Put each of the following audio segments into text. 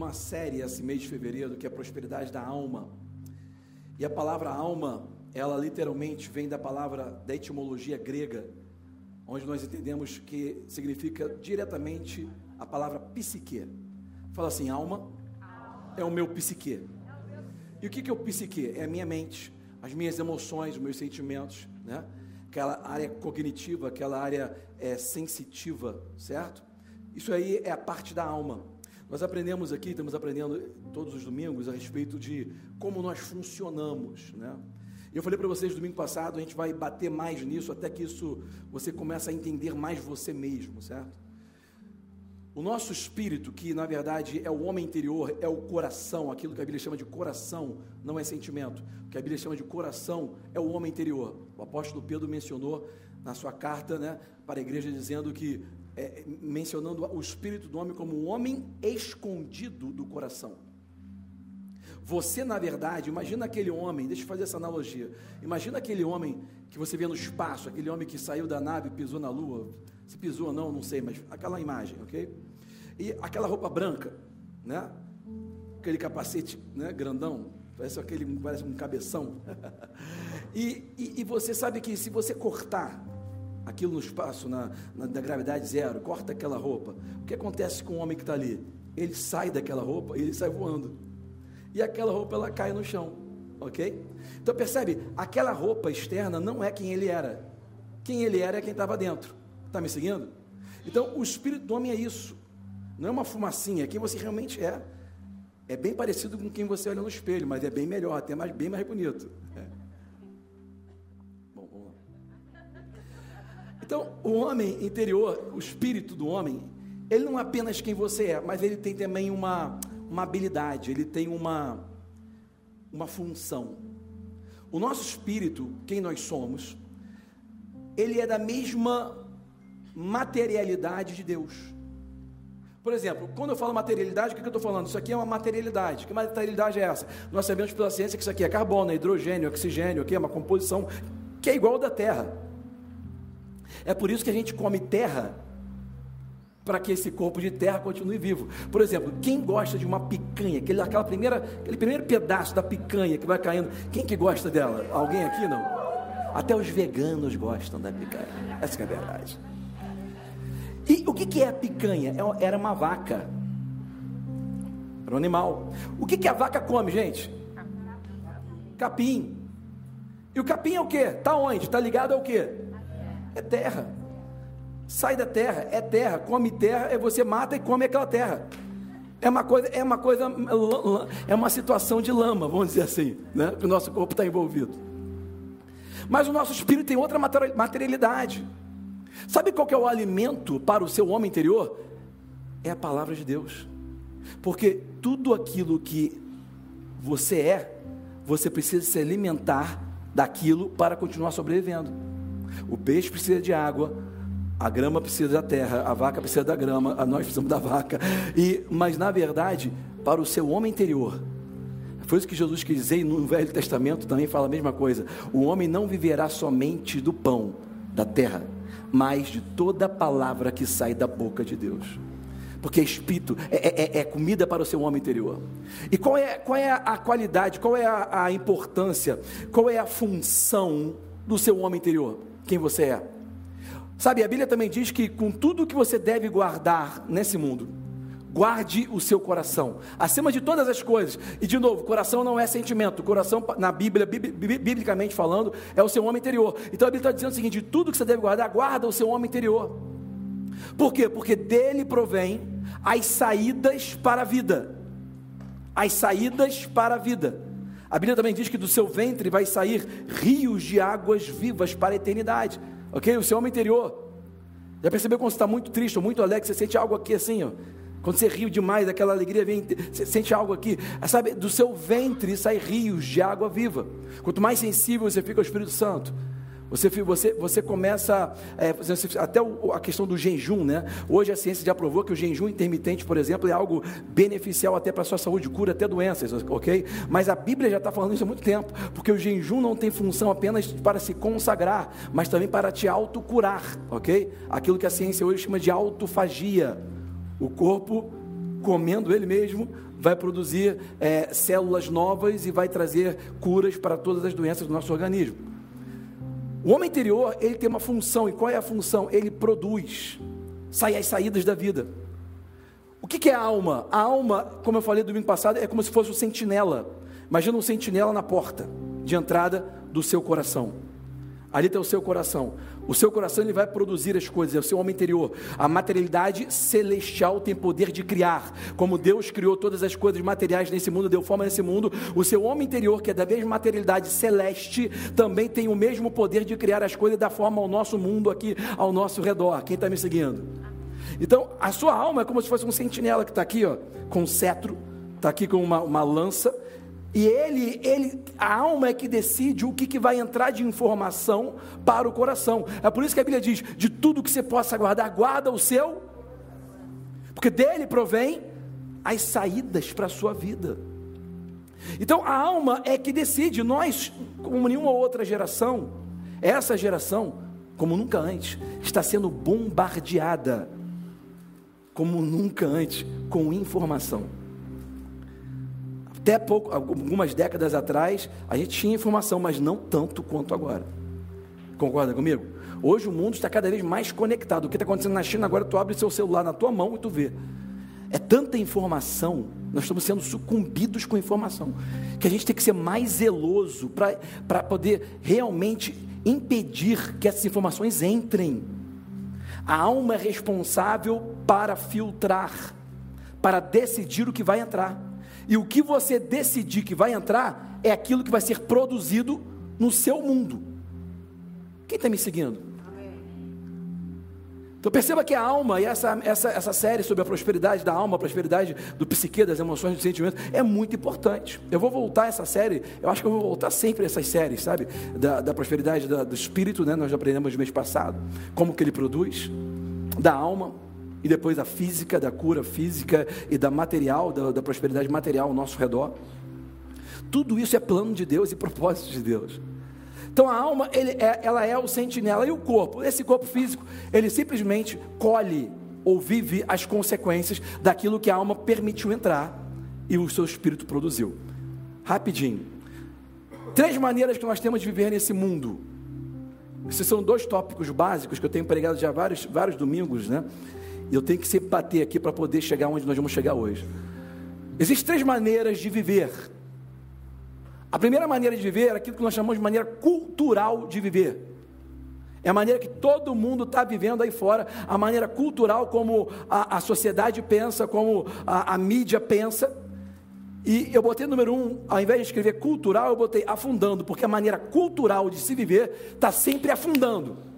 numa série esse mês de fevereiro que é a prosperidade da alma. E a palavra alma, ela literalmente vem da palavra da etimologia grega, onde nós entendemos que significa diretamente a palavra psique. Fala assim, alma é o meu psique. E o que é o psique? É a minha mente, as minhas emoções, os meus sentimentos, né? Aquela área cognitiva, aquela área é, sensitiva, certo? Isso aí é a parte da alma. Nós aprendemos aqui, estamos aprendendo todos os domingos a respeito de como nós funcionamos, né? Eu falei para vocês domingo passado, a gente vai bater mais nisso até que isso você comece a entender mais você mesmo, certo? O nosso espírito, que na verdade é o homem interior, é o coração, aquilo que a Bíblia chama de coração, não é sentimento. O que a Bíblia chama de coração é o homem interior. O apóstolo Pedro mencionou na sua carta né, para a igreja, dizendo que é, mencionando o espírito do homem como um homem escondido do coração. Você, na verdade, imagina aquele homem, deixa eu fazer essa analogia. Imagina aquele homem que você vê no espaço, aquele homem que saiu da nave e pisou na lua. Se pisou ou não, não sei, mas aquela imagem, ok? E aquela roupa branca, né? Aquele capacete né, grandão, parece aquele, parece um cabeção. e, e, e você sabe que se você cortar aquilo no espaço, na, na, na gravidade zero, corta aquela roupa. O que acontece com o homem que está ali? Ele sai daquela roupa e ele sai voando. E aquela roupa ela cai no chão, ok? Então percebe, aquela roupa externa não é quem ele era. Quem ele era é quem estava dentro. Está me seguindo? Então o espírito do homem é isso. Não é uma fumacinha, é quem você realmente é. É bem parecido com quem você olha no espelho, mas é bem melhor, até mais, bem mais bonito. Então, o homem interior, o espírito do homem, ele não é apenas quem você é, mas ele tem também uma, uma habilidade, ele tem uma, uma função. O nosso espírito, quem nós somos, ele é da mesma materialidade de Deus. Por exemplo, quando eu falo materialidade, o que eu estou falando? Isso aqui é uma materialidade. Que materialidade é essa? Nós sabemos pela ciência que isso aqui é carbono, é hidrogênio, oxigênio, que é uma composição que é igual da Terra. É por isso que a gente come terra para que esse corpo de terra continue vivo. Por exemplo, quem gosta de uma picanha, aquele, aquela primeira, aquele primeiro pedaço da picanha que vai caindo, quem que gosta dela? Alguém aqui não? Até os veganos gostam da picanha. Essa é a verdade. E o que, que é a picanha? É era uma vaca. Era um animal. O que, que a vaca come, gente? Capim. E o capim é o que? Está onde? Está ligado ao que? É terra. Sai da terra, é terra. Come terra, é você mata e come aquela terra. É uma coisa, é uma coisa, é uma situação de lama, vamos dizer assim, né? Que o nosso corpo está envolvido. Mas o nosso espírito tem outra materialidade. Sabe qual que é o alimento para o seu homem interior? É a palavra de Deus. Porque tudo aquilo que você é, você precisa se alimentar daquilo para continuar sobrevivendo. O peixe precisa de água, a grama precisa da terra, a vaca precisa da grama, a nós precisamos da vaca. E, mas na verdade, para o seu homem interior, foi isso que Jesus quis dizer, no Velho Testamento também fala a mesma coisa. O homem não viverá somente do pão da terra, mas de toda palavra que sai da boca de Deus. Porque é espírito, é, é, é, comida para o seu homem interior. E qual é, qual é a qualidade, qual é a, a importância, qual é a função do seu homem interior? Quem você é. Sabe, a Bíblia também diz que com tudo que você deve guardar nesse mundo, guarde o seu coração, acima de todas as coisas. E de novo, coração não é sentimento, coração na Bíblia, biblicamente falando, é o seu homem interior. Então a Bíblia está dizendo o seguinte: de tudo que você deve guardar, guarda o seu homem interior. Por quê? Porque dele provém as saídas para a vida. As saídas para a vida. A Bíblia também diz que do seu ventre vai sair rios de águas vivas para a eternidade. Ok? O seu homem interior. Já percebeu quando você está muito triste ou muito alegre, você sente algo aqui assim, ó. Quando você riu demais, aquela alegria vem, você sente algo aqui. Sabe, do seu ventre sai rios de água viva. Quanto mais sensível você fica ao Espírito Santo, você, você, você começa, é, até a questão do jejum, né? Hoje a ciência já provou que o jejum intermitente, por exemplo, é algo beneficial até para a sua saúde, cura até doenças, ok? Mas a Bíblia já está falando isso há muito tempo, porque o jejum não tem função apenas para se consagrar, mas também para te autocurar, ok? Aquilo que a ciência hoje chama de autofagia. O corpo comendo ele mesmo, vai produzir é, células novas e vai trazer curas para todas as doenças do nosso organismo. O homem interior, ele tem uma função, e qual é a função? Ele produz, sai as saídas da vida. O que, que é a alma? A alma, como eu falei domingo passado, é como se fosse um sentinela. Imagina um sentinela na porta de entrada do seu coração. Ali está o seu coração. O seu coração ele vai produzir as coisas, é o seu homem interior. A materialidade celestial tem poder de criar. Como Deus criou todas as coisas materiais nesse mundo, deu forma nesse mundo, o seu homem interior, que é da mesma materialidade celeste, também tem o mesmo poder de criar as coisas da forma ao nosso mundo aqui ao nosso redor. Quem está me seguindo? Então, a sua alma é como se fosse um sentinela que está aqui, ó, com um cetro, está aqui com uma, uma lança e ele, ele, a alma é que decide o que, que vai entrar de informação para o coração. É por isso que a Bíblia diz: de tudo que você possa guardar, guarda o seu, porque dele provém as saídas para a sua vida. Então a alma é que decide. Nós, como nenhuma outra geração, essa geração, como nunca antes, está sendo bombardeada, como nunca antes, com informação. Até pouco, algumas décadas atrás, a gente tinha informação, mas não tanto quanto agora. Concorda comigo? Hoje o mundo está cada vez mais conectado. O que está acontecendo na China agora, tu abre seu celular na tua mão e tu vê. É tanta informação, nós estamos sendo sucumbidos com informação, que a gente tem que ser mais zeloso para poder realmente impedir que essas informações entrem. A alma é responsável para filtrar, para decidir o que vai entrar. E o que você decidir que vai entrar é aquilo que vai ser produzido no seu mundo. Quem está me seguindo? Então perceba que a alma, e essa, essa, essa série sobre a prosperidade da alma, a prosperidade do psique, das emoções, dos sentimentos, é muito importante. Eu vou voltar a essa série, eu acho que eu vou voltar sempre a essas séries, sabe? Da, da prosperidade da, do espírito, né? Nós já aprendemos no mês passado, como que ele produz, da alma e depois a física, da cura física e da material, da, da prosperidade material ao nosso redor. Tudo isso é plano de Deus e propósito de Deus. Então a alma, é, ela é o sentinela e o corpo, esse corpo físico, ele simplesmente colhe ou vive as consequências daquilo que a alma permitiu entrar e o seu espírito produziu. Rapidinho. Três maneiras que nós temos de viver nesse mundo. Esses são dois tópicos básicos que eu tenho pregado já vários, vários domingos, né? Eu tenho que sempre bater aqui para poder chegar onde nós vamos chegar hoje. Existem três maneiras de viver. A primeira maneira de viver é aquilo que nós chamamos de maneira cultural de viver. É a maneira que todo mundo está vivendo aí fora, a maneira cultural como a, a sociedade pensa, como a, a, mídia pensa. E eu botei número um, ao invés de escrever cultural, eu botei afundando, porque a maneira cultural de se viver está sempre afundando.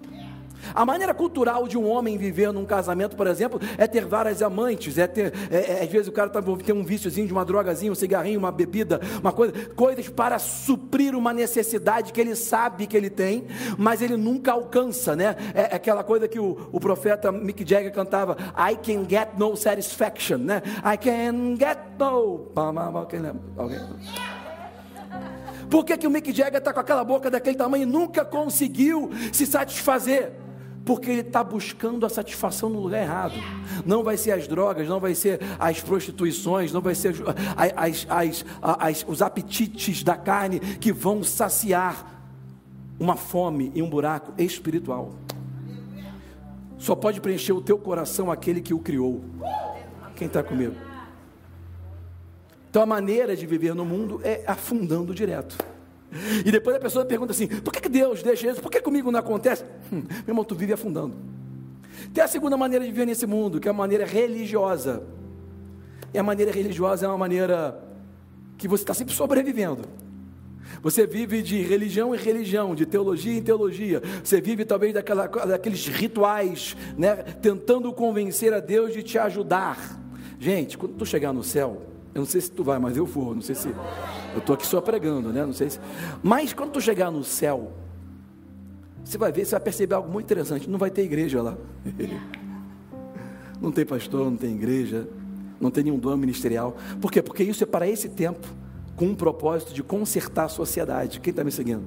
A maneira cultural de um homem viver num casamento, por exemplo, é ter várias amantes, é ter, é, é, às vezes o cara tá, tem um viciozinho de uma drogazinha, um cigarrinho, uma bebida, uma coisa, coisas para suprir uma necessidade que ele sabe que ele tem, mas ele nunca alcança, né? É, é aquela coisa que o, o profeta Mick Jagger cantava, I can get no satisfaction, né? I can get no. Alguém? Por que, que o Mick Jagger está com aquela boca daquele tamanho e nunca conseguiu se satisfazer? Porque ele está buscando a satisfação no lugar errado. Não vai ser as drogas, não vai ser as prostituições, não vai ser as, as, as, os apetites da carne que vão saciar uma fome e um buraco espiritual. Só pode preencher o teu coração aquele que o criou. Quem está comigo? Então a maneira de viver no mundo é afundando direto. E depois a pessoa pergunta assim: por que, que Deus deixa isso? Por que comigo não acontece? Hum, meu irmão, tu vive afundando. Tem a segunda maneira de viver nesse mundo, que é a maneira religiosa. E a maneira religiosa é uma maneira que você está sempre sobrevivendo. Você vive de religião em religião, de teologia em teologia. Você vive talvez daquela, daqueles rituais, né, tentando convencer a Deus de te ajudar. Gente, quando tu chegar no céu, eu não sei se tu vai, mas eu vou. Não sei se. Eu estou aqui só pregando, né? Não sei se. Mas quando tu chegar no céu, você vai ver, você vai perceber algo muito interessante. Não vai ter igreja lá. Não tem pastor, não tem igreja, não tem nenhum dom ministerial. Por quê? Porque isso é para esse tempo, com um propósito de consertar a sociedade. Quem está me seguindo?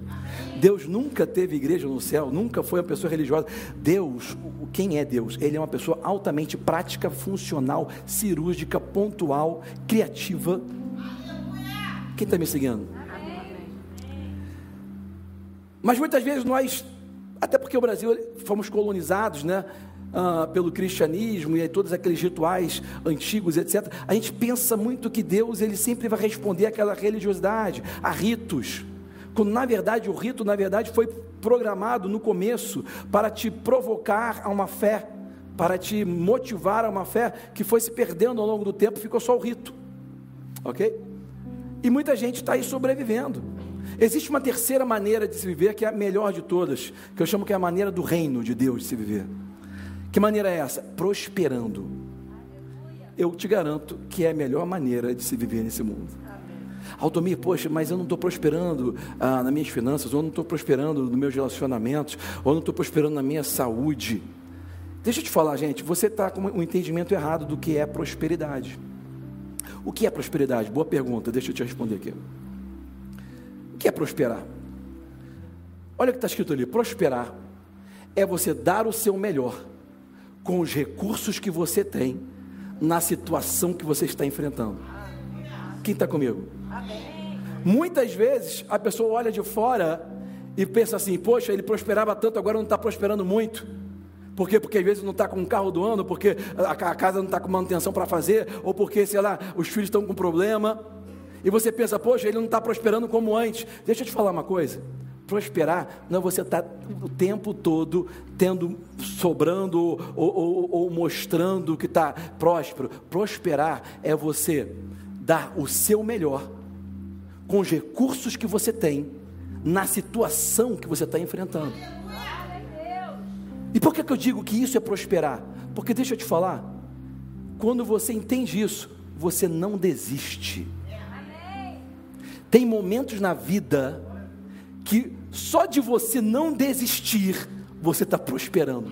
Deus nunca teve igreja no céu, nunca foi uma pessoa religiosa. Deus, quem é Deus? Ele é uma pessoa altamente prática, funcional, cirúrgica, pontual, criativa. Quem está me seguindo? Mas muitas vezes nós, até porque o Brasil fomos colonizados, né? Ah, pelo cristianismo e todos aqueles rituais antigos, etc. A gente pensa muito que Deus ele sempre vai responder àquela religiosidade, a ritos. Quando na verdade o rito, na verdade, foi programado no começo para te provocar a uma fé, para te motivar a uma fé que foi se perdendo ao longo do tempo, ficou só o rito. Ok? E muita gente está aí sobrevivendo. Existe uma terceira maneira de se viver que é a melhor de todas, que eu chamo que é a maneira do reino de Deus de se viver. Que maneira é essa? Prosperando. Eu te garanto que é a melhor maneira de se viver nesse mundo. Altomir, poxa, mas eu não estou prosperando ah, nas minhas finanças, ou não estou prosperando nos meus relacionamentos, ou não estou prosperando na minha saúde. Deixa eu te falar, gente, você está com um entendimento errado do que é prosperidade. O que é prosperidade? Boa pergunta, deixa eu te responder aqui. O que é prosperar? Olha o que está escrito ali: prosperar é você dar o seu melhor com os recursos que você tem na situação que você está enfrentando. Quem está comigo? Muitas vezes a pessoa olha de fora e pensa assim: poxa, ele prosperava tanto, agora não está prosperando muito. Por quê? Porque às vezes não está com um carro do ano, porque a casa não está com manutenção para fazer, ou porque, sei lá, os filhos estão com problema. E você pensa, poxa, ele não está prosperando como antes. Deixa eu te falar uma coisa. Prosperar não é você estar tá o tempo todo tendo, sobrando ou, ou, ou mostrando que está próspero. Prosperar é você dar o seu melhor com os recursos que você tem na situação que você está enfrentando. E por que, que eu digo que isso é prosperar? Porque deixa eu te falar, quando você entende isso, você não desiste. Tem momentos na vida que só de você não desistir, você está prosperando.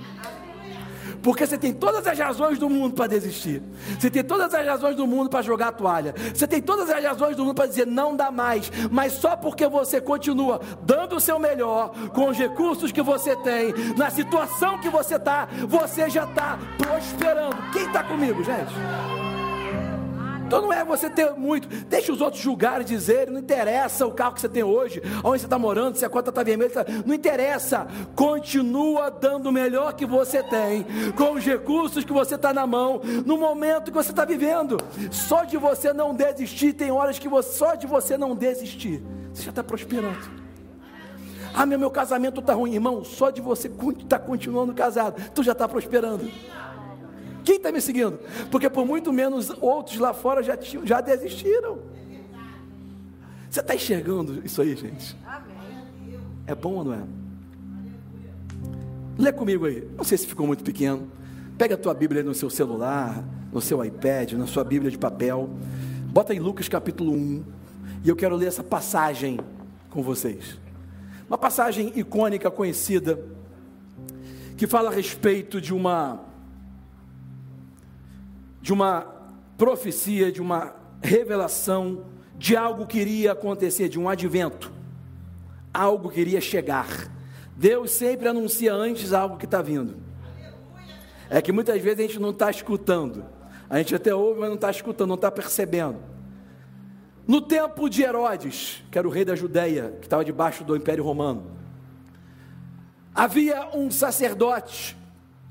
Porque você tem todas as razões do mundo para desistir. Você tem todas as razões do mundo para jogar a toalha. Você tem todas as razões do mundo para dizer não dá mais. Mas só porque você continua dando o seu melhor, com os recursos que você tem, na situação que você está, você já está prosperando. Quem está comigo, gente? Então não é você ter muito, deixa os outros julgarem e dizerem, não interessa o carro que você tem hoje, onde você está morando, se a conta está vermelha, tá, não interessa, continua dando o melhor que você tem, com os recursos que você está na mão, no momento que você está vivendo. Só de você não desistir, tem horas que você, só de você não desistir, você já está prosperando. Ah, meu, meu casamento está ruim, irmão. Só de você estar tá continuando casado, tu já está prosperando. Quem está me seguindo? Porque por muito menos outros lá fora já, já desistiram. Você está enxergando isso aí, gente? É bom ou não é? Lê comigo aí. Não sei se ficou muito pequeno. Pega a tua Bíblia no seu celular, no seu iPad, na sua Bíblia de papel. Bota em Lucas capítulo 1. E eu quero ler essa passagem com vocês. Uma passagem icônica, conhecida, que fala a respeito de uma de uma profecia, de uma revelação de algo que iria acontecer, de um advento, algo que iria chegar. Deus sempre anuncia antes algo que está vindo. É que muitas vezes a gente não está escutando, a gente até ouve, mas não está escutando, não está percebendo. No tempo de Herodes, que era o rei da Judéia, que estava debaixo do Império Romano, havia um sacerdote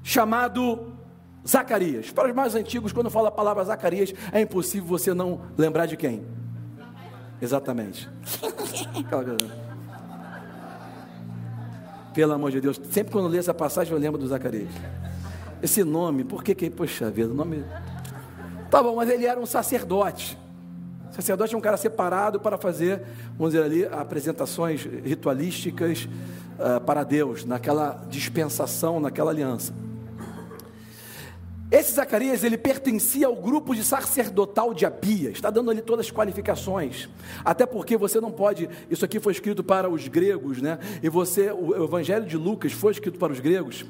chamado Zacarias. Para os mais antigos, quando fala a palavra Zacarias, é impossível você não lembrar de quem? Exatamente. Pelo amor de Deus, sempre quando eu leio essa passagem eu lembro do Zacarias. Esse nome, por que que, poxa vida, o nome... Tá bom, mas ele era um sacerdote. Sacerdote é um cara separado para fazer, vamos dizer ali, apresentações ritualísticas uh, para Deus, naquela dispensação, naquela aliança. Esse Zacarias, ele pertencia ao grupo de sacerdotal de Abias, está dando ali todas as qualificações, até porque você não pode, isso aqui foi escrito para os gregos, né? E você, o Evangelho de Lucas foi escrito para os gregos,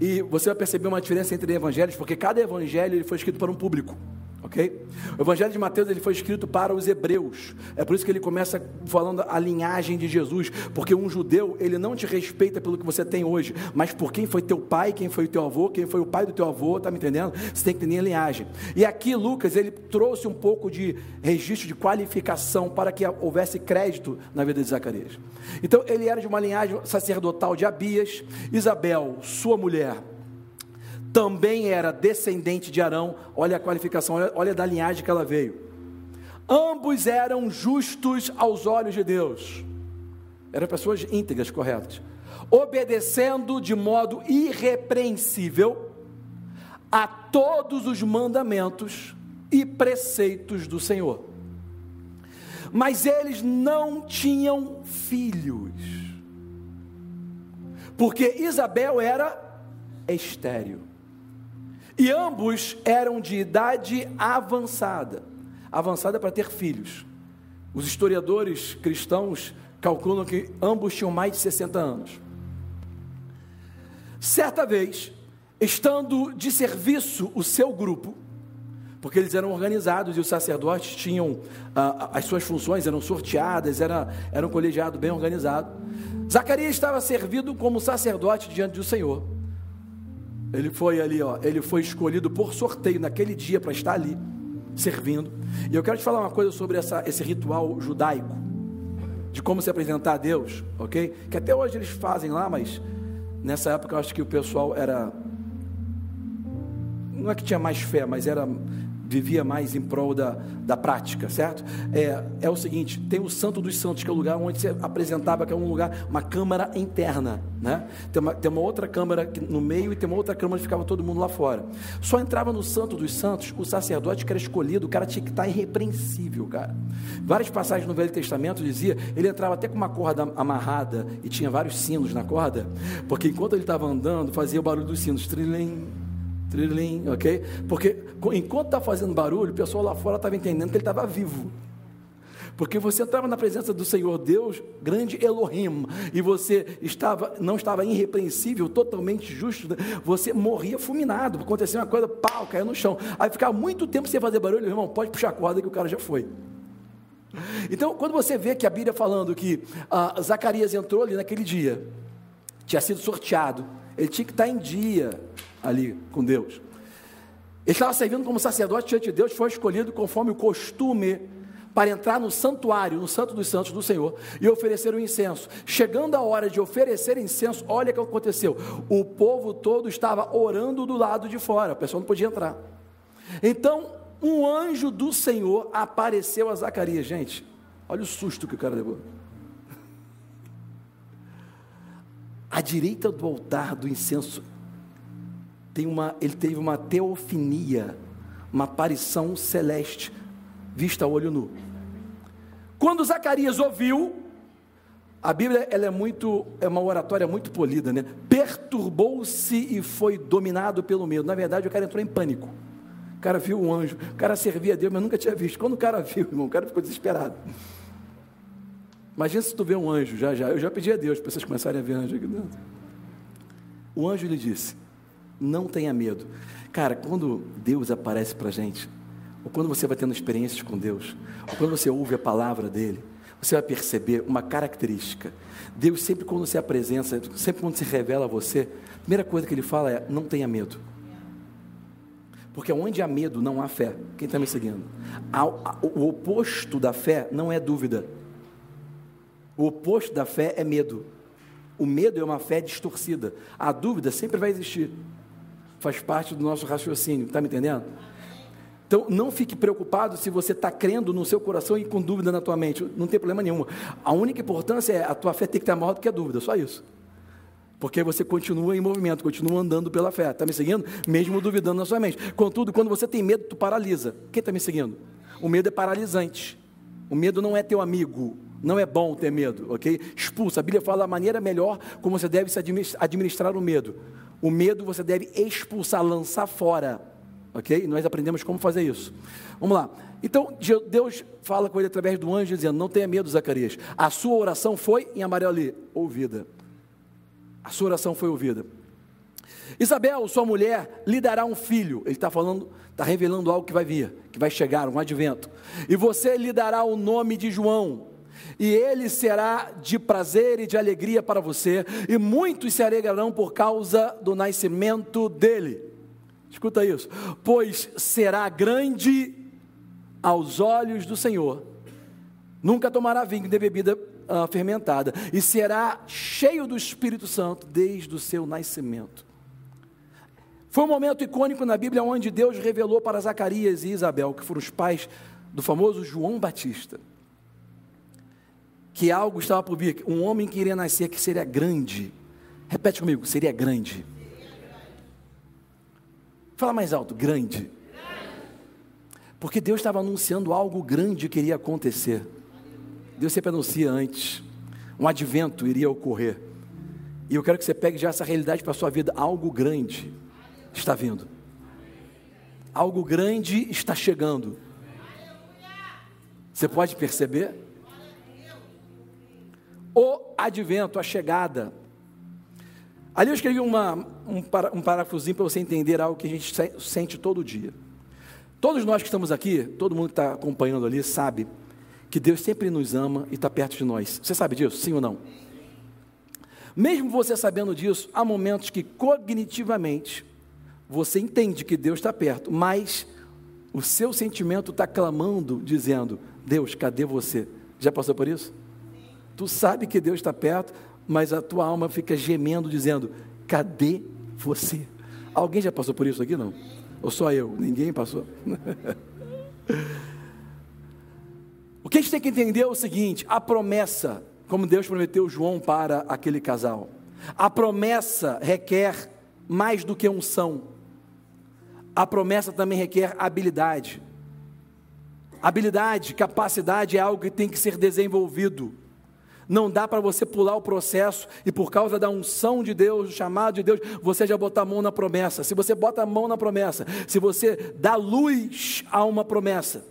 e você vai perceber uma diferença entre evangelhos, porque cada evangelho ele foi escrito para um público, ok? O Evangelho de Mateus ele foi escrito para os hebreus. É por isso que ele começa falando a linhagem de Jesus, porque um judeu ele não te respeita pelo que você tem hoje, mas por quem foi teu pai, quem foi o teu avô, quem foi o pai do teu avô, tá me entendendo? Você tem que entender a linhagem. E aqui Lucas ele trouxe um pouco de registro de qualificação para que houvesse crédito na vida de Zacarias. Então ele era de uma linhagem sacerdotal de Abias, Isabel, sua mulher também era descendente de Arão, olha a qualificação, olha, olha da linhagem que ela veio. Ambos eram justos aos olhos de Deus, eram pessoas íntegras, corretas, obedecendo de modo irrepreensível a todos os mandamentos e preceitos do Senhor. Mas eles não tinham filhos, porque Isabel era estéril. E ambos eram de idade avançada avançada para ter filhos. Os historiadores cristãos calculam que ambos tinham mais de 60 anos. Certa vez, estando de serviço o seu grupo, porque eles eram organizados e os sacerdotes tinham ah, as suas funções, eram sorteadas, era, era um colegiado bem organizado. Zacarias estava servido como sacerdote diante do Senhor. Ele foi ali, ó, ele foi escolhido por sorteio naquele dia para estar ali, servindo. E eu quero te falar uma coisa sobre essa, esse ritual judaico, de como se apresentar a Deus, ok? Que até hoje eles fazem lá, mas nessa época eu acho que o pessoal era. Não é que tinha mais fé, mas era vivia mais em prol da, da prática, certo? É, é o seguinte: tem o Santo dos Santos, que é o lugar onde se apresentava, que é um lugar, uma câmara interna, né? Tem uma, tem uma outra câmara no meio e tem uma outra câmara que ficava todo mundo lá fora. Só entrava no Santo dos Santos o sacerdote que era escolhido, o cara tinha que estar irrepreensível, cara. Várias passagens no Velho Testamento dizia, ele entrava até com uma corda amarrada e tinha vários sinos na corda, porque enquanto ele estava andando, fazia o barulho dos sinos, trilim, Trilim, ok? Porque enquanto está fazendo barulho, o pessoal lá fora estava entendendo que ele estava vivo. Porque você entrava na presença do Senhor Deus, grande Elohim, e você estava, não estava irrepreensível, totalmente justo, você morria fulminado. Acontecia uma coisa, pau, caia no chão. Aí ficava muito tempo sem fazer barulho, irmão, pode puxar a corda que o cara já foi. Então, quando você vê que a Bíblia falando que ah, Zacarias entrou ali naquele dia, tinha sido sorteado, ele tinha que estar em dia ali com Deus. Ele estava servindo como sacerdote diante de Deus, foi escolhido conforme o costume para entrar no santuário, no santo dos santos do Senhor, e oferecer o incenso. Chegando a hora de oferecer incenso, olha o que aconteceu. O povo todo estava orando do lado de fora, a pessoa não podia entrar. Então, um anjo do Senhor apareceu a Zacarias. Gente, olha o susto que o cara levou. À direita do altar do incenso tem uma, ele teve uma teofania, uma aparição celeste, vista a olho nu. Quando Zacarias ouviu, a Bíblia ela é muito, é uma oratória muito polida, né? Perturbou-se e foi dominado pelo medo. Na verdade, o cara entrou em pânico. O cara viu um anjo, o cara servia a Deus, mas nunca tinha visto. Quando o cara viu, irmão, o cara ficou desesperado. Imagina se tu vê um anjo, já já. Eu já pedi a Deus para vocês começarem a ver anjo aqui dentro. O anjo lhe disse: não tenha medo. Cara, quando Deus aparece para a gente, ou quando você vai tendo experiências com Deus, ou quando você ouve a palavra dele, você vai perceber uma característica. Deus sempre quando se apresenta, sempre quando se revela a você, a primeira coisa que ele fala é: não tenha medo. Porque onde há medo não há fé. Quem está me seguindo? O oposto da fé não é dúvida. O oposto da fé é medo. O medo é uma fé distorcida. A dúvida sempre vai existir faz parte do nosso raciocínio, está me entendendo? Então, não fique preocupado se você está crendo no seu coração e com dúvida na tua mente, não tem problema nenhum. A única importância é a tua fé tem que estar maior do que a dúvida, só isso. Porque você continua em movimento, continua andando pela fé. Está me seguindo? Mesmo duvidando na sua mente. Contudo, quando você tem medo, tu paralisa. Quem está me seguindo? O medo é paralisante. O medo não é teu amigo. Não é bom ter medo, ok? Expulsa. A Bíblia fala a maneira melhor como você deve se administrar o medo. O medo você deve expulsar, lançar fora. Ok? E nós aprendemos como fazer isso. Vamos lá. Então, Deus fala com ele através do anjo, dizendo: Não tenha medo, Zacarias. A sua oração foi, em amarelo ali, ouvida. A sua oração foi ouvida. Isabel, sua mulher, lhe dará um filho. Ele está falando, está revelando algo que vai vir, que vai chegar, um advento. E você lhe dará o nome de João. E ele será de prazer e de alegria para você, e muitos se alegrarão por causa do nascimento dele. Escuta isso, pois será grande aos olhos do Senhor. Nunca tomará vinho de bebida uh, fermentada, e será cheio do Espírito Santo desde o seu nascimento. Foi um momento icônico na Bíblia onde Deus revelou para Zacarias e Isabel, que foram os pais do famoso João Batista, que algo estava por vir, um homem que iria nascer que seria grande. Repete comigo, seria grande. Fala mais alto, grande. Porque Deus estava anunciando algo grande que iria acontecer. Deus sempre anuncia antes. Um advento iria ocorrer. E eu quero que você pegue já essa realidade para a sua vida, algo grande está vindo. Algo grande está chegando. Você pode perceber? O advento, a chegada. Ali eu escrevi uma, um, um parafusinho para você entender algo que a gente sente todo dia. Todos nós que estamos aqui, todo mundo que está acompanhando ali, sabe que Deus sempre nos ama e está perto de nós. Você sabe disso, sim ou não? Mesmo você sabendo disso, há momentos que cognitivamente você entende que Deus está perto, mas o seu sentimento está clamando, dizendo: Deus, cadê você? Já passou por isso? Tu sabe que Deus está perto, mas a tua alma fica gemendo, dizendo: Cadê você? Alguém já passou por isso aqui? Não? Ou só eu? Ninguém passou? o que a gente tem que entender é o seguinte: a promessa, como Deus prometeu João para aquele casal, a promessa requer mais do que unção a promessa também requer habilidade. Habilidade, capacidade é algo que tem que ser desenvolvido. Não dá para você pular o processo e por causa da unção de Deus, do chamado de Deus, você já botar a mão na promessa. Se você bota a mão na promessa, se você dá luz a uma promessa,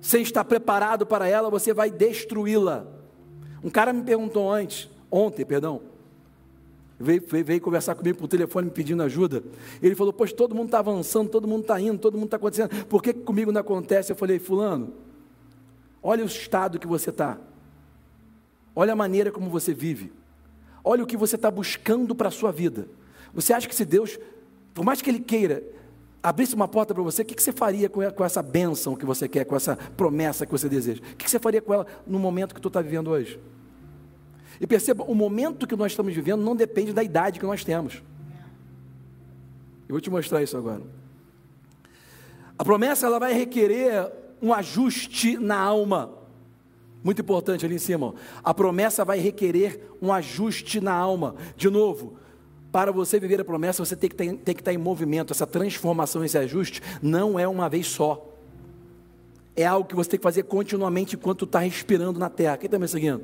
sem estar preparado para ela, você vai destruí-la. Um cara me perguntou antes, ontem, perdão, veio, veio, veio, conversar comigo por telefone me pedindo ajuda. Ele falou: Poxa, todo mundo está avançando, todo mundo está indo, todo mundo está acontecendo. Por que comigo não acontece? Eu falei: Fulano, olha o estado que você está, olha a maneira como você vive, olha o que você está buscando para a sua vida. Você acha que se Deus, por mais que Ele queira, abrisse uma porta para você, o que, que você faria com, essa bênção que você quer, com essa promessa que você deseja? O que, que você faria com ela no momento que tu está vivendo hoje? E perceba, o momento que nós estamos vivendo não depende da idade que nós temos. Eu vou te mostrar isso agora. A promessa ela vai requerer um ajuste na alma. Muito importante ali em cima. A promessa vai requerer um ajuste na alma. De novo, para você viver a promessa, você tem que, ter, tem que estar em movimento. Essa transformação, esse ajuste, não é uma vez só. É algo que você tem que fazer continuamente enquanto está respirando na terra. Quem está me seguindo?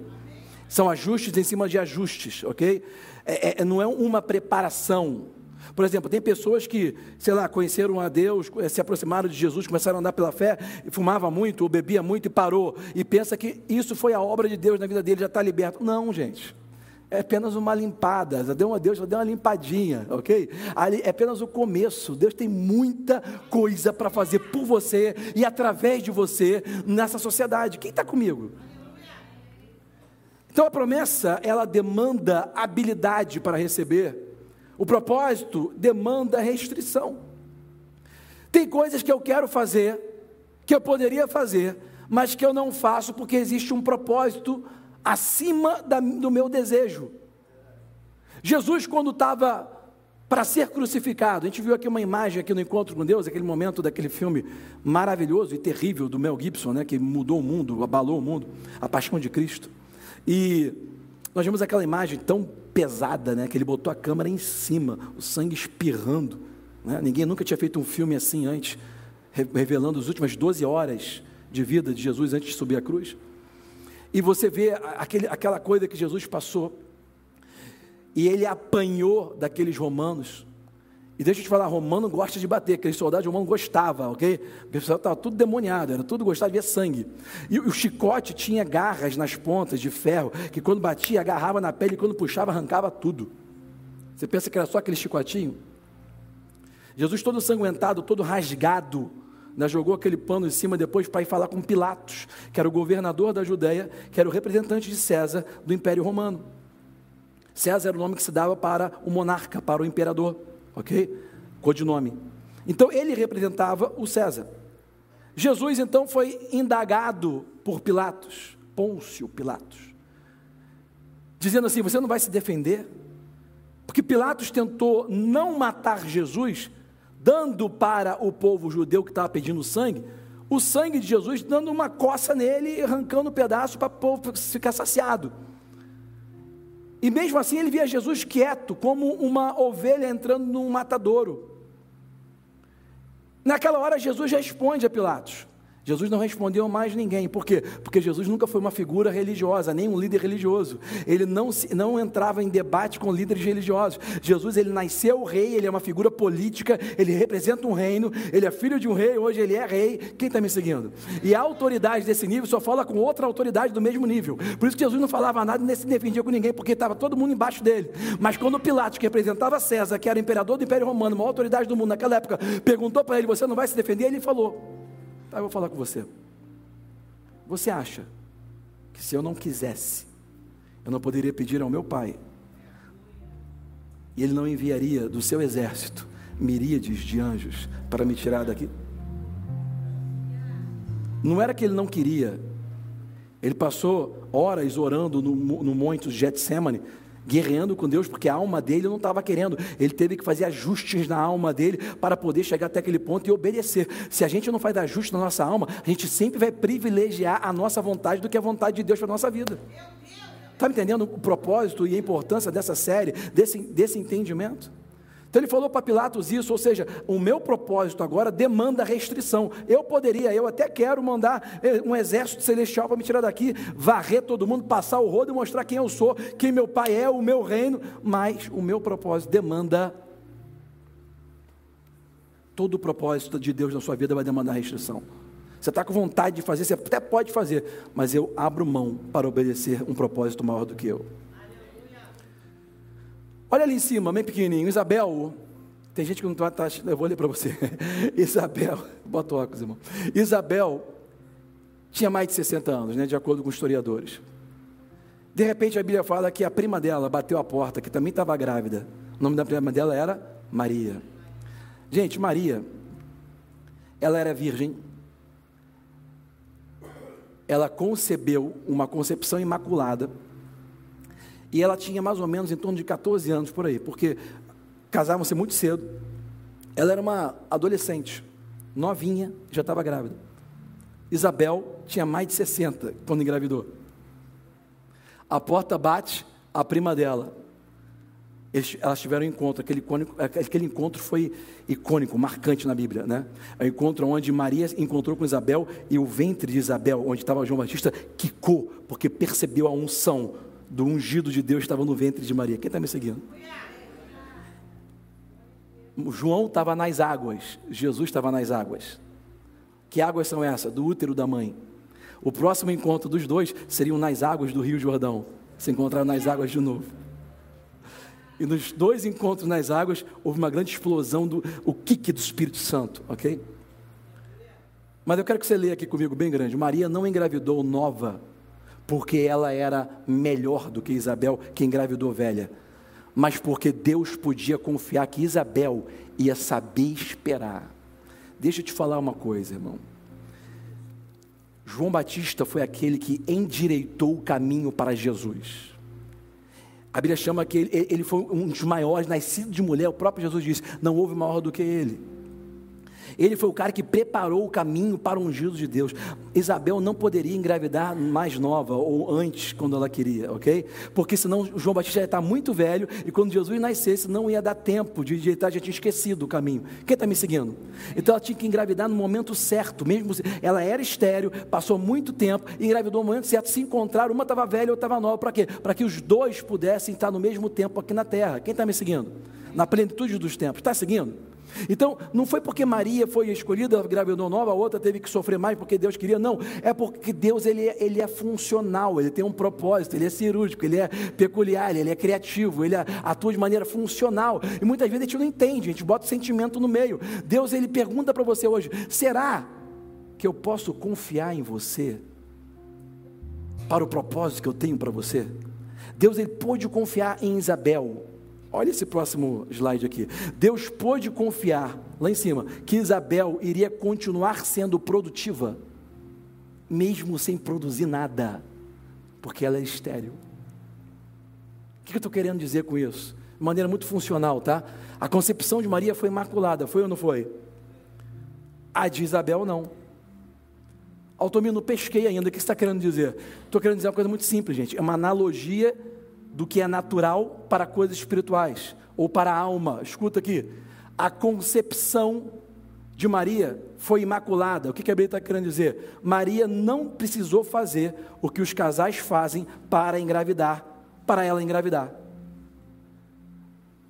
São ajustes em cima de ajustes, ok? É, é, não é uma preparação. Por exemplo, tem pessoas que, sei lá, conheceram a Deus, eh, se aproximaram de Jesus, começaram a andar pela fé, fumava muito, ou bebia muito e parou, e pensa que isso foi a obra de Deus na vida dele, já está liberto. Não, gente. É apenas uma limpada, já deu uma Deus, já deu uma limpadinha, ok? Ali é apenas o começo. Deus tem muita coisa para fazer por você e através de você nessa sociedade. Quem está comigo? Então a promessa, ela demanda habilidade para receber. O propósito demanda restrição. Tem coisas que eu quero fazer, que eu poderia fazer, mas que eu não faço porque existe um propósito acima da, do meu desejo. Jesus, quando estava para ser crucificado, a gente viu aqui uma imagem aqui no encontro com Deus, aquele momento daquele filme maravilhoso e terrível do Mel Gibson, né, que mudou o mundo, abalou o mundo, a paixão de Cristo. E nós vimos aquela imagem tão pesada, né, que ele botou a câmera em cima, o sangue espirrando. Né? Ninguém nunca tinha feito um filme assim antes, revelando as últimas 12 horas de vida de Jesus antes de subir a cruz. E você vê aquele, aquela coisa que Jesus passou, e ele apanhou daqueles romanos, e deixa eu te falar, romano gosta de bater, aquele soldado romano gostava, ok? O pessoal estava tudo demoniado, era tudo gostava de sangue. E o chicote tinha garras nas pontas de ferro, que quando batia, agarrava na pele, e quando puxava, arrancava tudo. Você pensa que era só aquele chicotinho? Jesus todo sanguentado, todo rasgado, né, jogou aquele pano em cima depois para ir falar com Pilatos, que era o governador da Judéia, que era o representante de César do Império Romano. César era o nome que se dava para o monarca, para o imperador, ok? Codinome. Então ele representava o César. Jesus então foi indagado por Pilatos, Pôncio Pilatos, dizendo assim: Você não vai se defender? Porque Pilatos tentou não matar Jesus, dando para o povo judeu que estava pedindo sangue, o sangue de Jesus, dando uma coça nele, arrancando um pedaço para o povo ficar saciado. E mesmo assim ele via Jesus quieto, como uma ovelha entrando num matadouro. Naquela hora Jesus responde a Pilatos. Jesus não respondeu mais ninguém. Por quê? Porque Jesus nunca foi uma figura religiosa, nem um líder religioso. Ele não, não entrava em debate com líderes religiosos. Jesus, ele nasceu rei, ele é uma figura política, ele representa um reino, ele é filho de um rei, hoje ele é rei. Quem está me seguindo? E a autoridade desse nível só fala com outra autoridade do mesmo nível. Por isso que Jesus não falava nada nem se defendia com ninguém, porque estava todo mundo embaixo dele. Mas quando Pilatos, que representava César, que era imperador do Império Romano, uma autoridade do mundo naquela época, perguntou para ele: Você não vai se defender? Ele falou. Aí eu vou falar com você. Você acha que se eu não quisesse, eu não poderia pedir ao meu pai, e ele não enviaria do seu exército miríades de anjos para me tirar daqui? Não era que ele não queria, ele passou horas orando no, no monte de Getsemane, guerreando com Deus, porque a alma dele não estava querendo. Ele teve que fazer ajustes na alma dele para poder chegar até aquele ponto e obedecer. Se a gente não faz ajuste na nossa alma, a gente sempre vai privilegiar a nossa vontade do que a vontade de Deus para a nossa vida. Está me entendendo o propósito e a importância dessa série, desse, desse entendimento? Então ele falou para Pilatos isso, ou seja, o meu propósito agora demanda restrição. Eu poderia, eu até quero mandar eh, um exército celestial para me tirar daqui, varrer todo mundo, passar o rodo e mostrar quem eu sou, quem meu pai é, o meu reino, mas o meu propósito demanda todo o propósito de Deus na sua vida vai demandar restrição. Você está com vontade de fazer, você até pode fazer, mas eu abro mão para obedecer um propósito maior do que eu. Olha ali em cima, bem pequenininho. Isabel, tem gente que não está. Tá, eu vou ler para você. Isabel, bota o óculos, irmão. Isabel tinha mais de 60 anos, né, de acordo com os historiadores. De repente a Bíblia fala que a prima dela bateu a porta, que também estava grávida. O nome da prima dela era Maria. Gente, Maria, ela era virgem. Ela concebeu uma concepção imaculada e ela tinha mais ou menos em torno de 14 anos por aí, porque casavam-se muito cedo. Ela era uma adolescente, novinha, já estava grávida. Isabel tinha mais de 60 quando engravidou. A porta bate, a prima dela. Eles, elas tiveram um encontro, aquele, icônico, aquele encontro foi icônico, marcante na Bíblia, né? É o encontro onde Maria encontrou com Isabel e o ventre de Isabel, onde estava João Batista, quicou, porque percebeu a unção do ungido de Deus estava no ventre de Maria. Quem está me seguindo? João estava nas águas, Jesus estava nas águas. Que águas são essas? Do útero da mãe. O próximo encontro dos dois seriam nas águas do Rio Jordão. Se encontraram nas águas de novo. E nos dois encontros nas águas, houve uma grande explosão do o kick do Espírito Santo, ok? Mas eu quero que você leia aqui comigo bem grande. Maria não engravidou nova porque ela era melhor do que Isabel, que engravidou velha, mas porque Deus podia confiar que Isabel ia saber esperar. Deixa eu te falar uma coisa, irmão. João Batista foi aquele que endireitou o caminho para Jesus. A Bíblia chama que ele, ele foi um dos maiores, nascido de mulher. O próprio Jesus disse: Não houve maior do que ele. Ele foi o cara que preparou o caminho para o ungido de Deus. Isabel não poderia engravidar mais nova ou antes, quando ela queria, ok? Porque senão João Batista ia estar muito velho e quando Jesus nascesse não ia dar tempo de ajeitar, já tinha esquecido o caminho. Quem está me seguindo? Então ela tinha que engravidar no momento certo, mesmo ela era estéreo, passou muito tempo engravidou no momento certo. Se encontrar, uma estava velha, outra estava nova. Para quê? Para que os dois pudessem estar no mesmo tempo aqui na terra. Quem está me seguindo? na plenitude dos tempos. Está seguindo? Então, não foi porque Maria foi escolhida, gravidou nova, a outra teve que sofrer mais porque Deus queria, não. É porque Deus ele é, ele é funcional, ele tem um propósito, ele é cirúrgico, ele é peculiar, ele é criativo, ele atua de maneira funcional. E muitas vezes a gente não entende, a gente bota o sentimento no meio. Deus ele pergunta para você hoje: será que eu posso confiar em você para o propósito que eu tenho para você? Deus ele pôde confiar em Isabel, Olha esse próximo slide aqui. Deus pôde confiar, lá em cima, que Isabel iria continuar sendo produtiva, mesmo sem produzir nada, porque ela é estéril. O que eu estou querendo dizer com isso? De maneira muito funcional, tá? A concepção de Maria foi imaculada, foi ou não foi? A de Isabel não. Altomino, pesquei ainda. O que você está querendo dizer? Estou querendo dizer uma coisa muito simples, gente. É uma analogia do que é natural para coisas espirituais ou para a alma. Escuta aqui, a concepção de Maria foi imaculada. O que a Bíblia está querendo dizer? Maria não precisou fazer o que os casais fazem para engravidar, para ela engravidar.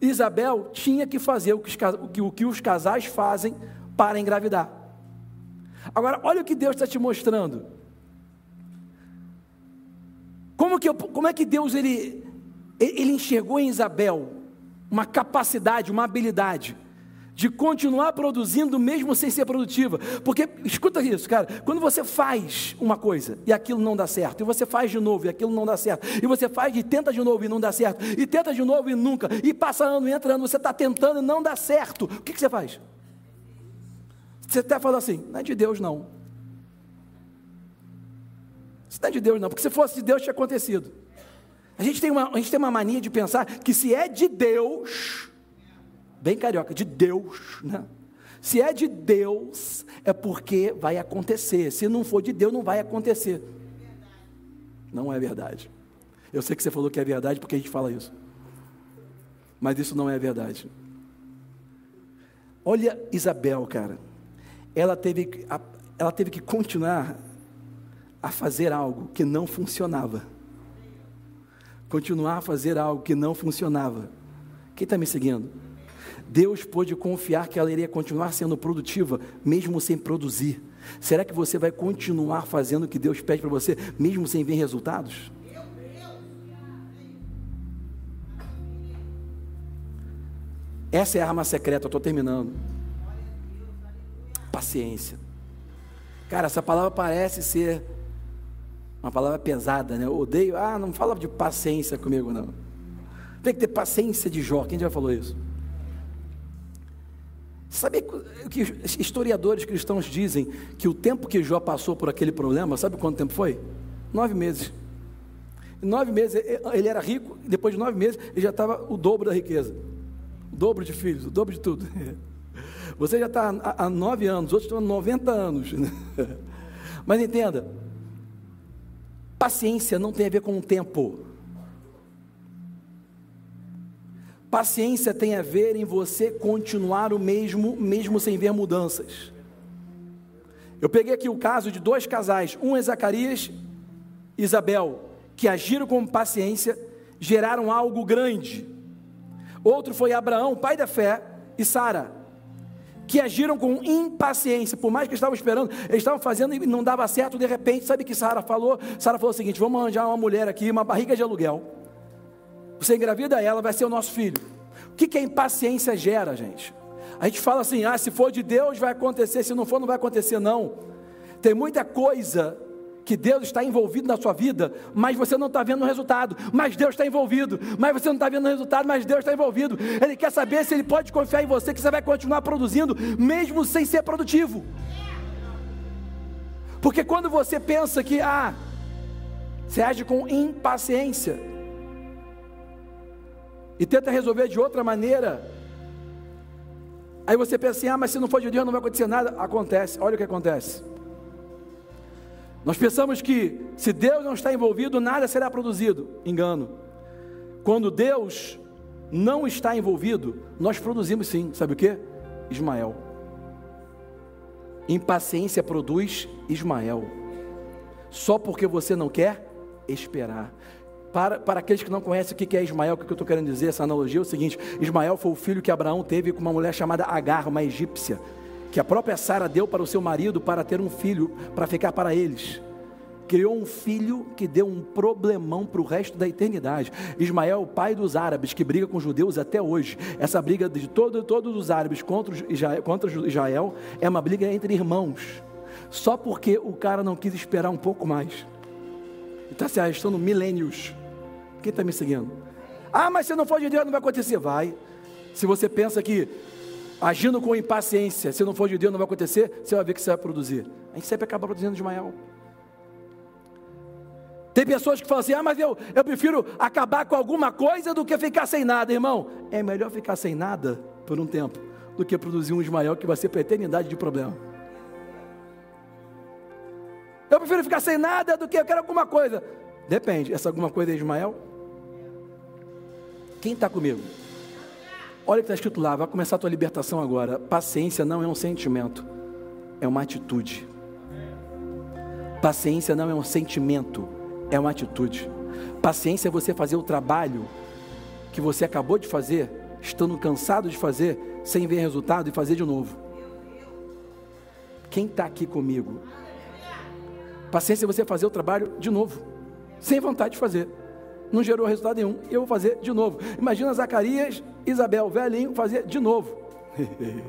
Isabel tinha que fazer o que os, casais fazem para engravidar. Agora, olha o que Deus está te mostrando. Como, que eu, como é que Deus ele, ele enxergou em Isabel uma capacidade, uma habilidade de continuar produzindo mesmo sem ser produtiva. Porque, escuta isso, cara, quando você faz uma coisa e aquilo não dá certo, e você faz de novo e aquilo não dá certo, e você faz e tenta de novo e não dá certo, e tenta de novo e nunca, e passa ano, entra ano, você está tentando e não dá certo, o que, que você faz? Você até fala assim, não é de Deus não. Isso não é de Deus não, porque se fosse de Deus tinha acontecido. A gente, tem uma, a gente tem uma mania de pensar que se é de Deus, bem carioca, de Deus, né? Se é de Deus, é porque vai acontecer. Se não for de Deus, não vai acontecer. Não é verdade. Eu sei que você falou que é verdade porque a gente fala isso. Mas isso não é verdade. Olha Isabel, cara. Ela teve, ela teve que continuar a fazer algo que não funcionava continuar a fazer algo que não funcionava. Quem está me seguindo? Deus pôde confiar que ela iria continuar sendo produtiva, mesmo sem produzir. Será que você vai continuar fazendo o que Deus pede para você, mesmo sem ver resultados? Essa é a arma secreta, estou terminando. Paciência. Cara, essa palavra parece ser uma palavra pesada, né? Eu odeio, ah, não fala de paciência comigo, não. Tem que ter paciência de Jó. Quem já falou isso? Sabe o que historiadores cristãos dizem que o tempo que Jó passou por aquele problema, sabe quanto tempo foi? Nove meses. Em nove meses ele era rico, depois de nove meses ele já estava o dobro da riqueza, o dobro de filhos, o dobro de tudo. Você já está há nove anos, outros estão há 90 anos. Mas entenda, Paciência não tem a ver com o tempo. Paciência tem a ver em você continuar o mesmo, mesmo sem ver mudanças. Eu peguei aqui o caso de dois casais, um é Zacarias e Isabel, que agiram com paciência, geraram algo grande. Outro foi Abraão, pai da fé, e Sara, que agiram com impaciência, por mais que estavam esperando, eles estavam fazendo e não dava certo, de repente, sabe o que Sara falou? Sara falou o seguinte: vamos arranjar uma mulher aqui, uma barriga de aluguel. Você engravida ela, vai ser o nosso filho. O que, que a impaciência gera, gente? A gente fala assim: ah, se for de Deus vai acontecer, se não for, não vai acontecer, não. Tem muita coisa que Deus está envolvido na sua vida, mas você não está vendo o resultado, mas Deus está envolvido, mas você não está vendo o resultado, mas Deus está envolvido. Ele quer saber se Ele pode confiar em você, que você vai continuar produzindo, mesmo sem ser produtivo. Porque quando você pensa que, ah, você age com impaciência e tenta resolver de outra maneira, aí você pensa assim, ah, mas se não for de Deus não vai acontecer nada. Acontece, olha o que acontece. Nós pensamos que se Deus não está envolvido, nada será produzido. Engano. Quando Deus não está envolvido, nós produzimos sim. Sabe o que? Ismael. Impaciência produz Ismael. Só porque você não quer esperar. para, para aqueles que não conhecem o que é Ismael, o que eu estou querendo dizer, essa analogia é o seguinte: Ismael foi o filho que Abraão teve com uma mulher chamada Agar, uma egípcia, que a própria Sara deu para o seu marido para ter um filho, para ficar para eles criou um filho que deu um problemão para o resto da eternidade. Ismael, o pai dos árabes, que briga com os judeus até hoje. Essa briga de todo, todos os árabes contra Israel, contra Israel é uma briga entre irmãos. Só porque o cara não quis esperar um pouco mais. Está se arrastando milênios. Quem está me seguindo? Ah, mas se não for de Deus não vai acontecer. Vai. Se você pensa que agindo com impaciência, se não for de Deus não vai acontecer, você vai ver que você vai produzir. A gente sempre acaba produzindo de Ismael. Tem pessoas que falam assim: ah, mas eu, eu prefiro acabar com alguma coisa do que ficar sem nada, irmão. É melhor ficar sem nada por um tempo do que produzir um Ismael que vai ser para a eternidade de problema. Eu prefiro ficar sem nada do que eu quero alguma coisa. Depende, essa alguma coisa é Ismael? Quem está comigo? Olha o que está escrito lá, vai começar a tua libertação agora. Paciência não é um sentimento, é uma atitude. Paciência não é um sentimento, é uma atitude. Paciência é você fazer o trabalho que você acabou de fazer, estando cansado de fazer, sem ver resultado e fazer de novo. Quem está aqui comigo? Paciência é você fazer o trabalho de novo, sem vontade de fazer. Não gerou resultado nenhum, eu vou fazer de novo. Imagina Zacarias, Isabel, velhinho, fazer de novo.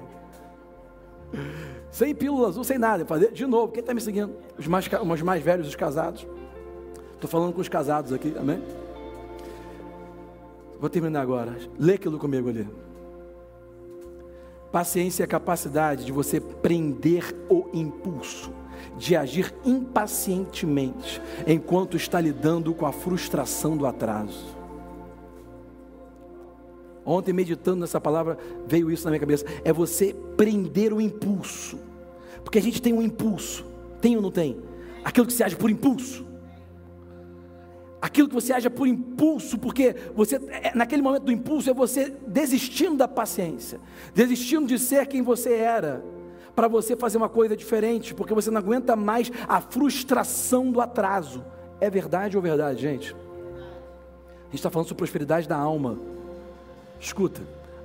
sem pílula azul, sem nada, fazer de novo. Quem está me seguindo? Os mais, os mais velhos, os casados. Estou falando com os casados aqui, amém? Vou terminar agora. Lê aquilo comigo ali. Paciência é a capacidade de você prender o impulso, de agir impacientemente, enquanto está lidando com a frustração do atraso. Ontem, meditando nessa palavra, veio isso na minha cabeça. É você prender o impulso. Porque a gente tem um impulso. Tem ou não tem? Aquilo que se age por impulso aquilo que você haja por impulso, porque você é, naquele momento do impulso é você desistindo da paciência, desistindo de ser quem você era, para você fazer uma coisa diferente, porque você não aguenta mais a frustração do atraso. É verdade ou verdade, gente? A gente está falando sobre prosperidade da alma. Escuta,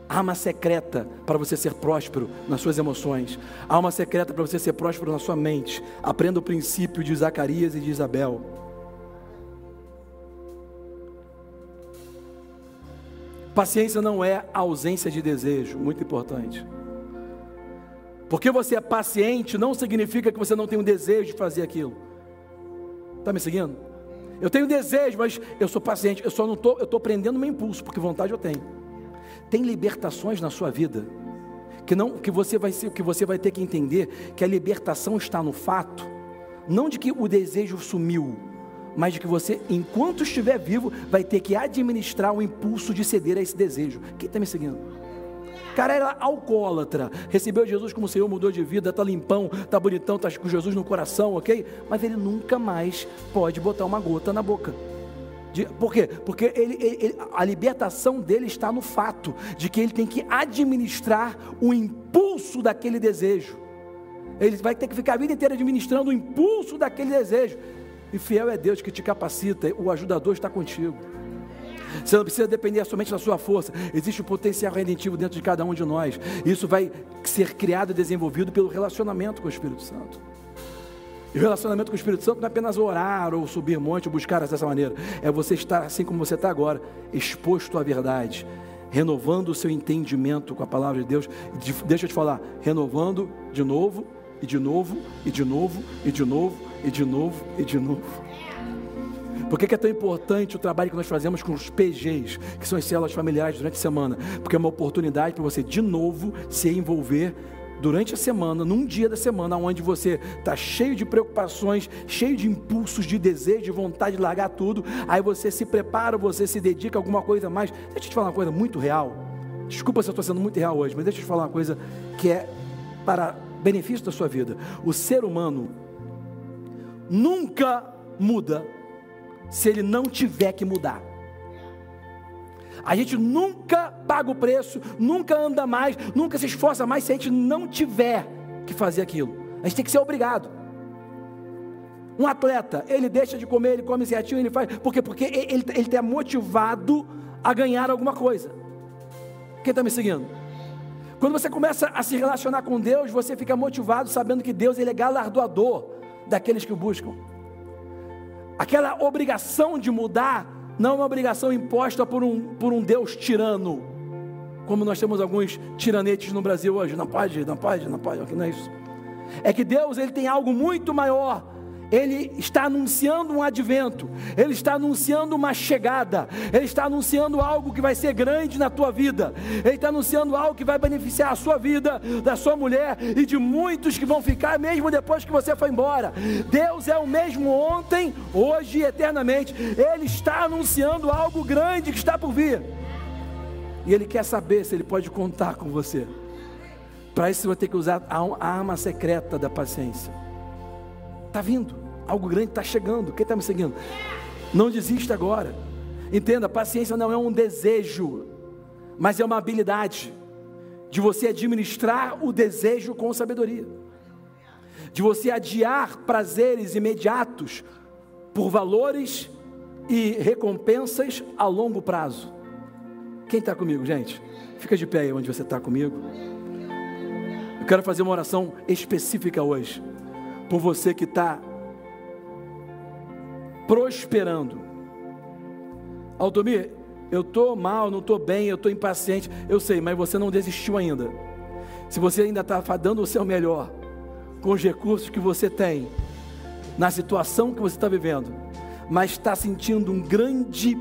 arma secreta para você ser próspero nas suas emoções, alma secreta para você ser próspero na sua mente. Aprenda o princípio de Zacarias e de Isabel. Paciência não é ausência de desejo, muito importante. Porque você é paciente não significa que você não tem um desejo de fazer aquilo. Está me seguindo? Eu tenho desejo, mas eu sou paciente. Eu só não estou, eu estou prendendo meu impulso, porque vontade eu tenho. Tem libertações na sua vida que não, que você vai ser, que você vai ter que entender que a libertação está no fato, não de que o desejo sumiu, mas de que você, enquanto estiver vivo, vai ter que administrar o impulso de ceder a esse desejo. Quem está me seguindo? Cara era alcoólatra, recebeu Jesus como Senhor, mudou de vida, está limpão, está bonitão, está com Jesus no coração, ok? Mas ele nunca mais pode botar uma gota na boca. De, por quê? Porque ele, ele, a libertação dele está no fato de que ele tem que administrar o impulso daquele desejo. Ele vai ter que ficar a vida inteira administrando o impulso daquele desejo. E fiel é Deus que te capacita, o ajudador está contigo. Você não precisa depender somente da sua força. Existe um potencial redentivo dentro de cada um de nós. Isso vai ser criado e desenvolvido pelo relacionamento com o Espírito Santo. E o relacionamento com o Espírito Santo não é apenas orar ou subir monte ou buscar dessa maneira. É você estar assim como você está agora, exposto à verdade, renovando o seu entendimento com a palavra de Deus. Deixa eu te falar, renovando de novo, e de novo, e de novo, e de novo e de novo, e de novo. Por que, é tão importante o trabalho que nós fazemos com os PGs, que são as células familiares durante a semana? Porque é uma oportunidade para você de novo se envolver durante a semana, num dia da semana, onde você está cheio de preocupações, cheio de impulsos, de desejo, de vontade de largar tudo, aí você se prepara, você se dedica a alguma coisa mais. Deixa eu te falar uma coisa muito real. Desculpa se eu estou sendo muito real hoje, mas deixa eu te falar uma coisa que é para benefício da sua vida. O ser humano, nunca muda se ele não tiver que mudar. A gente nunca paga o preço, nunca anda mais, nunca se esforça mais se a gente não tiver que fazer aquilo. A gente tem que ser obrigado. Um atleta, ele deixa de comer, ele come certinho, ele faz. Por quê? Porque ele está motivado a ganhar alguma coisa. Quem está me seguindo? Quando você começa a se relacionar com Deus, você fica motivado sabendo que Deus ele é galardoador daqueles que o buscam. Aquela obrigação de mudar não é uma obrigação imposta por um, por um Deus tirano, como nós temos alguns tiranetes no Brasil hoje. Não pode, não pode, não pode, não é isso. É que Deus ele tem algo muito maior ele está anunciando um advento, ele está anunciando uma chegada, ele está anunciando algo que vai ser grande na tua vida, ele está anunciando algo que vai beneficiar a sua vida, da sua mulher e de muitos que vão ficar mesmo depois que você foi embora. Deus é o mesmo ontem, hoje e eternamente, ele está anunciando algo grande que está por vir, e ele quer saber se ele pode contar com você. Para isso você vai ter que usar a arma secreta da paciência. Está vindo. Algo grande está chegando. Quem está me seguindo? Não desista agora. Entenda, paciência não é um desejo, mas é uma habilidade de você administrar o desejo com sabedoria, de você adiar prazeres imediatos por valores e recompensas a longo prazo. Quem está comigo, gente? Fica de pé aí onde você está comigo. Eu quero fazer uma oração específica hoje, por você que está prosperando. Altomir, eu estou mal, não estou bem, eu estou impaciente. Eu sei, mas você não desistiu ainda. Se você ainda está dando o seu melhor, com os recursos que você tem, na situação que você está vivendo, mas está sentindo um grande,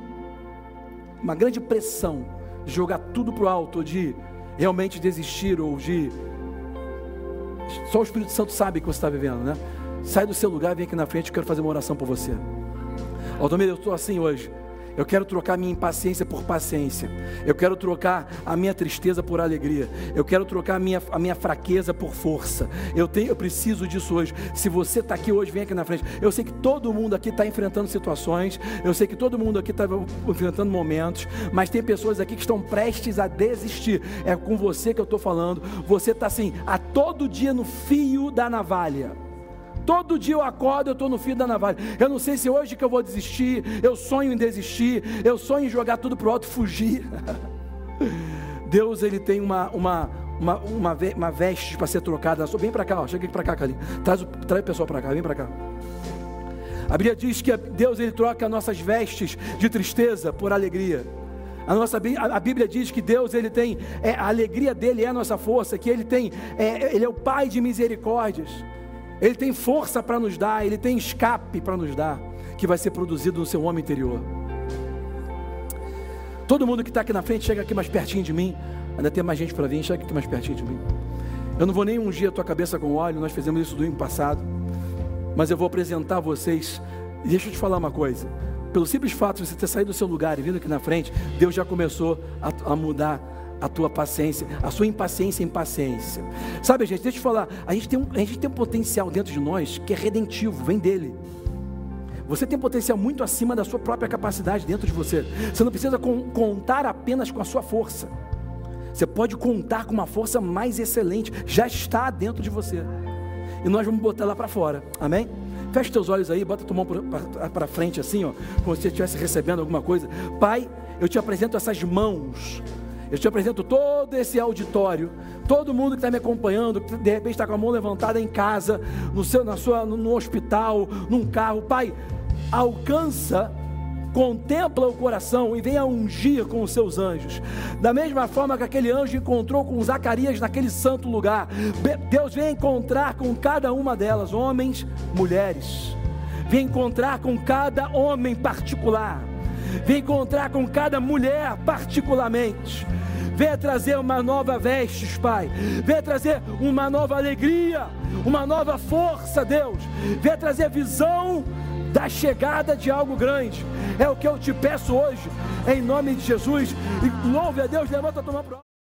uma grande pressão de jogar tudo para o alto, de realmente desistir ou de. Só o Espírito Santo sabe que você está vivendo, né? Sai do seu lugar, vem aqui na frente, eu quero fazer uma oração por você. Altomir, eu estou assim hoje. Eu quero trocar minha impaciência por paciência. Eu quero trocar a minha tristeza por alegria. Eu quero trocar a minha, a minha fraqueza por força. Eu, tenho, eu preciso disso hoje. Se você está aqui hoje, vem aqui na frente. Eu sei que todo mundo aqui está enfrentando situações. Eu sei que todo mundo aqui está enfrentando momentos. Mas tem pessoas aqui que estão prestes a desistir. É com você que eu estou falando. Você está assim, a todo dia no fio da navalha. Todo dia eu acordo, eu estou no fio da navalha. Eu não sei se hoje que eu vou desistir. Eu sonho em desistir. Eu sonho em jogar tudo para o alto e fugir. Deus ele tem uma, uma, uma, uma, uma veste para ser trocada. Vem para cá, ó. chega aqui para cá, Calinho. Traz, traz o pessoal para cá, vem para cá. A Bíblia diz que Deus ele troca nossas vestes de tristeza por alegria. A, nossa, a Bíblia diz que Deus ele tem é, a alegria dele é a nossa força, que ele tem é, ele é o Pai de misericórdias. Ele tem força para nos dar, ele tem escape para nos dar, que vai ser produzido no seu homem interior. Todo mundo que está aqui na frente, chega aqui mais pertinho de mim. Ainda tem mais gente para vir, chega aqui mais pertinho de mim. Eu não vou nem ungir a tua cabeça com óleo, nós fizemos isso domingo passado. Mas eu vou apresentar a vocês. E deixa eu te falar uma coisa. Pelo simples fato de você ter saído do seu lugar e vindo aqui na frente, Deus já começou a, a mudar a tua paciência, a sua impaciência em paciência. Sabe, gente, deixa eu te falar, a gente, tem um, a gente tem um potencial dentro de nós que é redentivo, vem dele. Você tem potencial muito acima da sua própria capacidade dentro de você. Você não precisa com, contar apenas com a sua força. Você pode contar com uma força mais excelente, já está dentro de você. E nós vamos botar lá para fora. Amém? Feche teus olhos aí, bota tua mão para frente assim, ó, como se você estivesse recebendo alguma coisa. Pai, eu te apresento essas mãos eu te apresento todo esse auditório, todo mundo que está me acompanhando, que de repente está com a mão levantada em casa, no, seu, na sua, no, no hospital, num carro. Pai, alcança contempla o coração e venha ungir com os seus anjos. Da mesma forma que aquele anjo encontrou com Zacarias naquele santo lugar, Deus vem encontrar com cada uma delas, homens, mulheres. Vem encontrar com cada homem particular. Vem encontrar com cada mulher particularmente Venha trazer uma nova vestes, Pai. Venha trazer uma nova alegria, uma nova força, Deus. Venha trazer visão da chegada de algo grande. É o que eu te peço hoje, em nome de Jesus. E louve a Deus, levanta a tua mão